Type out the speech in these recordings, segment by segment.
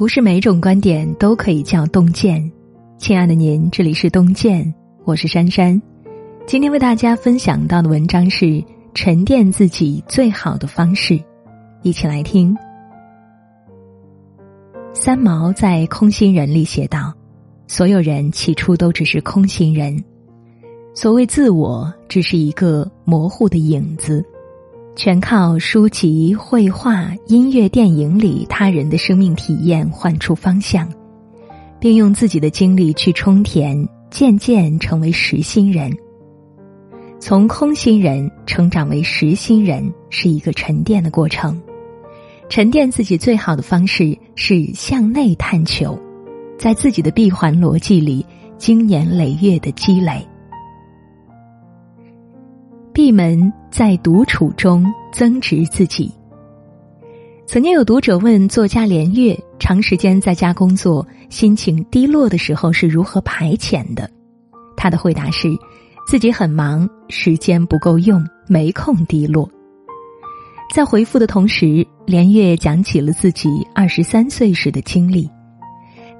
不是每种观点都可以叫洞见。亲爱的您，这里是洞见，我是珊珊。今天为大家分享到的文章是沉淀自己最好的方式，一起来听。三毛在《空心人》里写道：“所有人起初都只是空心人，所谓自我，只是一个模糊的影子。”全靠书籍、绘画、音乐、电影里他人的生命体验换出方向，并用自己的经历去充填，渐渐成为实心人。从空心人成长为实心人，是一个沉淀的过程。沉淀自己最好的方式是向内探求，在自己的闭环逻辑里，经年累月的积累。闭门在独处中增值自己。曾经有读者问作家连月，长时间在家工作，心情低落的时候是如何排遣的？他的回答是：自己很忙，时间不够用，没空低落。在回复的同时，连月讲起了自己二十三岁时的经历。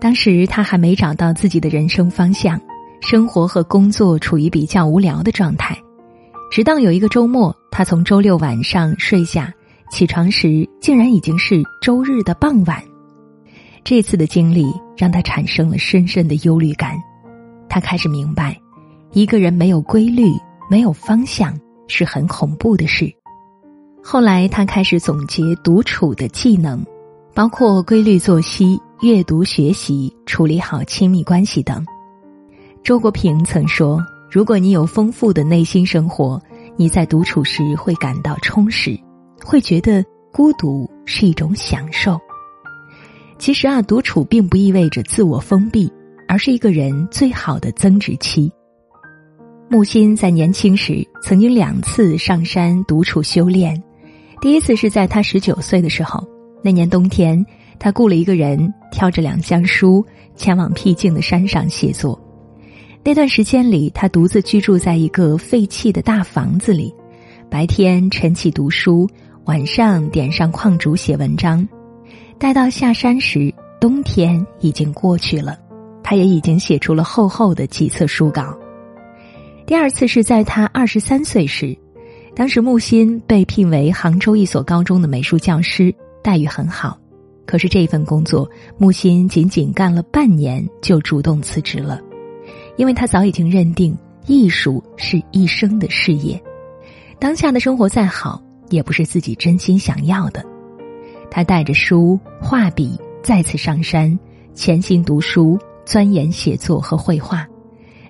当时他还没找到自己的人生方向，生活和工作处于比较无聊的状态。直到有一个周末，他从周六晚上睡下，起床时竟然已经是周日的傍晚。这次的经历让他产生了深深的忧虑感，他开始明白，一个人没有规律、没有方向是很恐怖的事。后来，他开始总结独处的技能，包括规律作息、阅读、学习、处理好亲密关系等。周国平曾说。如果你有丰富的内心生活，你在独处时会感到充实，会觉得孤独是一种享受。其实啊，独处并不意味着自我封闭，而是一个人最好的增值期。木心在年轻时曾经两次上山独处修炼，第一次是在他十九岁的时候，那年冬天，他雇了一个人，挑着两箱书，前往僻静的山上写作。那段时间里，他独自居住在一个废弃的大房子里，白天晨起读书，晚上点上矿烛写文章。待到下山时，冬天已经过去了，他也已经写出了厚厚的几册书稿。第二次是在他二十三岁时，当时木心被聘为杭州一所高中的美术教师，待遇很好。可是这份工作，木心仅仅干了半年就主动辞职了。因为他早已经认定艺术是一生的事业，当下的生活再好，也不是自己真心想要的。他带着书、画笔再次上山，潜心读书、钻研写作和绘画。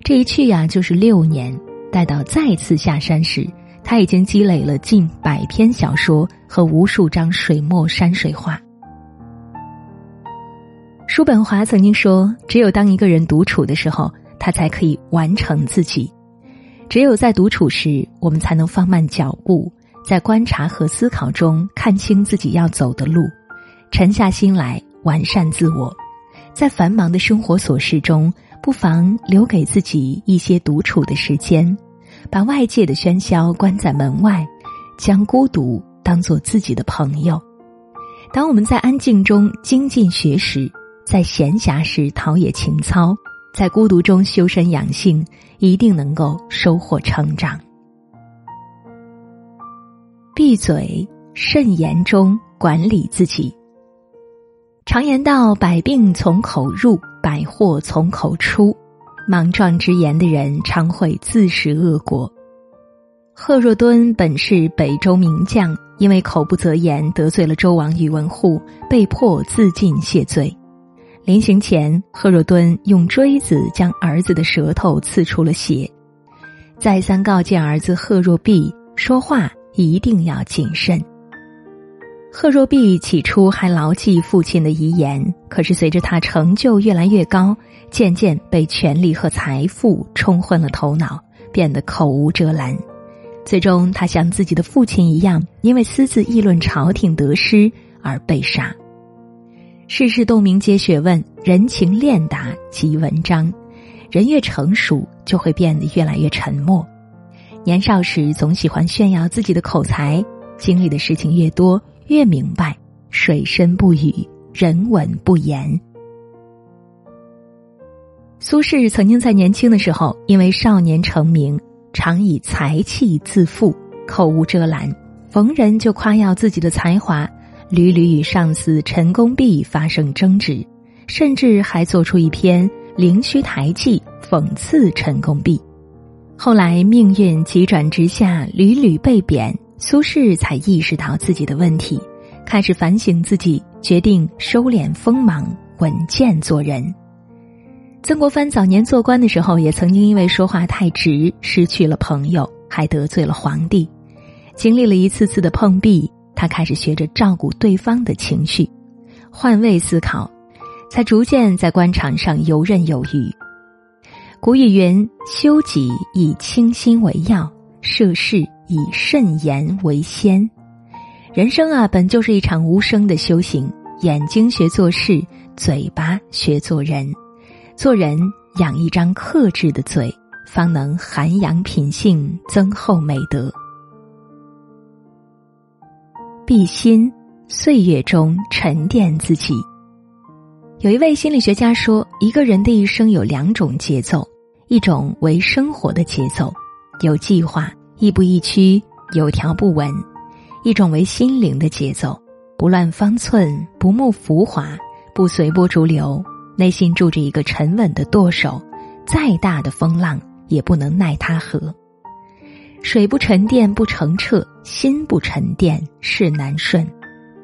这一去呀，就是六年。待到再次下山时，他已经积累了近百篇小说和无数张水墨山水画。叔本华曾经说：“只有当一个人独处的时候。”他才可以完成自己。只有在独处时，我们才能放慢脚步，在观察和思考中看清自己要走的路，沉下心来完善自我。在繁忙的生活琐事中，不妨留给自己一些独处的时间，把外界的喧嚣关在门外，将孤独当做自己的朋友。当我们在安静中精进学识，在闲暇时陶冶情操。在孤独中修身养性，一定能够收获成长。闭嘴，慎言中管理自己。常言道：“百病从口入，百祸从口出。”莽撞之言的人，常会自食恶果。贺若敦本是北周名将，因为口不择言，得罪了周王宇文护，被迫自尽谢罪。临行前，贺若敦用锥子将儿子的舌头刺出了血，再三告诫儿子贺若弼说话一定要谨慎。贺若弼起初还牢记父亲的遗言，可是随着他成就越来越高，渐渐被权力和财富冲昏了头脑，变得口无遮拦。最终，他像自己的父亲一样，因为私自议论朝廷得失而被杀。世事洞明皆学问，人情练达即文章。人越成熟，就会变得越来越沉默。年少时总喜欢炫耀自己的口才，经历的事情越多，越明白水深不语，人稳不言。苏轼曾经在年轻的时候，因为少年成名，常以才气自负，口无遮拦，逢人就夸耀自己的才华，屡屡与上司陈公弼发生争执，甚至还做出一篇《灵虚台记》讽刺陈公弼。后来命运急转直下，屡屡被贬，苏轼才意识到自己的问题，开始反省自己，决定收敛锋芒，稳健做人。曾国藩早年做官的时候，也曾经因为说话太直，失去了朋友，还得罪了皇帝。经历了一次次的碰壁，他开始学着照顾对方的情绪，换位思考，才逐渐在官场上游刃有余。古语云：“修己以清心为要，涉世以慎言为先。”人生啊，本就是一场无声的修行，眼睛学做事，嘴巴学做人。做人养一张克制的嘴，方能涵养品性，增厚美德。闭心，岁月中沉淀自己。有一位心理学家说，一个人的一生有两种节奏：一种为生活的节奏，有计划，亦步亦趋，有条不紊；一种为心灵的节奏，不乱方寸，不慕浮华，不随波逐流。内心住着一个沉稳的舵手，再大的风浪也不能奈他何。水不沉淀不澄澈，心不沉淀事难顺。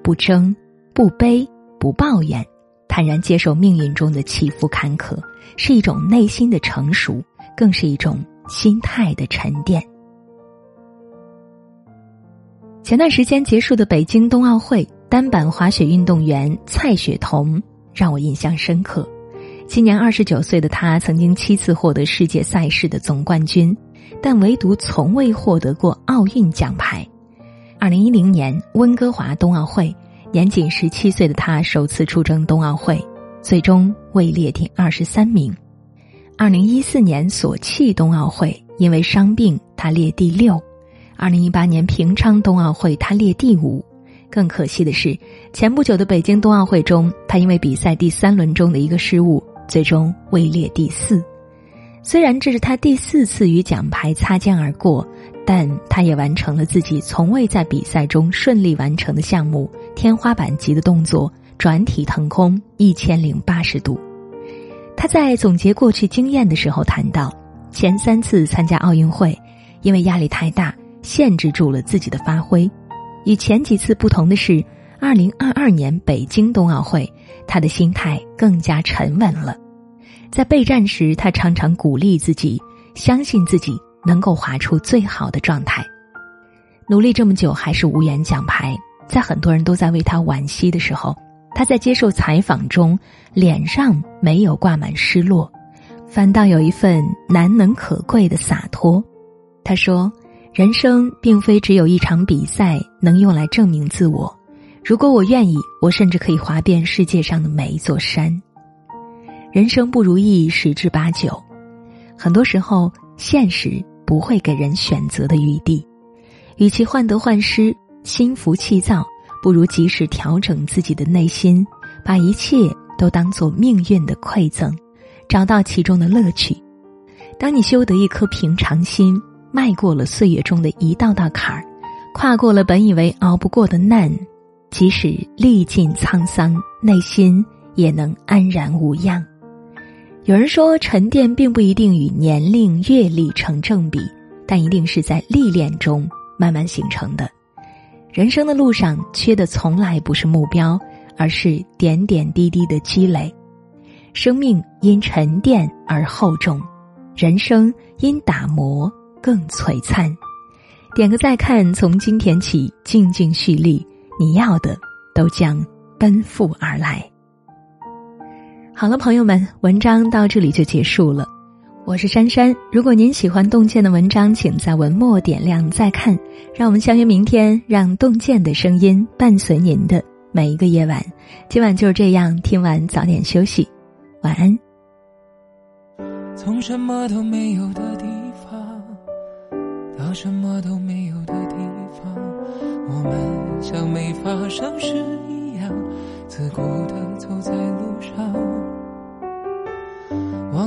不争，不悲，不抱怨，坦然接受命运中的起伏坎坷，是一种内心的成熟，更是一种心态的沉淀。前段时间结束的北京冬奥会，单板滑雪运动员蔡雪桐。让我印象深刻。今年二十九岁的他，曾经七次获得世界赛事的总冠军，但唯独从未获得过奥运奖牌。二零一零年温哥华冬奥会，年仅十七岁的他首次出征冬奥会，最终位列第二十三名。二零一四年索契冬奥会，因为伤病，他列第六。二零一八年平昌冬奥会，他列第五。更可惜的是，前不久的北京冬奥会中，他因为比赛第三轮中的一个失误，最终位列第四。虽然这是他第四次与奖牌擦肩而过，但他也完成了自己从未在比赛中顺利完成的项目——天花板级的动作——转体腾空一千零八十度。他在总结过去经验的时候谈到，前三次参加奥运会，因为压力太大，限制住了自己的发挥。与前几次不同的是，二零二二年北京冬奥会，他的心态更加沉稳了。在备战时，他常常鼓励自己，相信自己能够滑出最好的状态。努力这么久还是无缘奖牌，在很多人都在为他惋惜的时候，他在接受采访中脸上没有挂满失落，反倒有一份难能可贵的洒脱。他说。人生并非只有一场比赛能用来证明自我。如果我愿意，我甚至可以滑遍世界上的每一座山。人生不如意十之八九，很多时候现实不会给人选择的余地。与其患得患失、心浮气躁，不如及时调整自己的内心，把一切都当做命运的馈赠，找到其中的乐趣。当你修得一颗平常心。迈过了岁月中的一道道坎儿，跨过了本以为熬不过的难，即使历尽沧桑，内心也能安然无恙。有人说，沉淀并不一定与年龄、阅历成正比，但一定是在历练中慢慢形成的。人生的路上，缺的从来不是目标，而是点点滴滴的积累。生命因沉淀而厚重，人生因打磨。更璀璨，点个再看，从今天起静静蓄力，你要的都将奔赴而来。好了，朋友们，文章到这里就结束了。我是珊珊，如果您喜欢洞见的文章，请在文末点亮再看。让我们相约明天，让洞见的声音伴随您的每一个夜晚。今晚就是这样，听完早点休息，晚安。从什么都没有的地方。到什么都没有的地方，我们像没发生事一样，自顾地走在路上。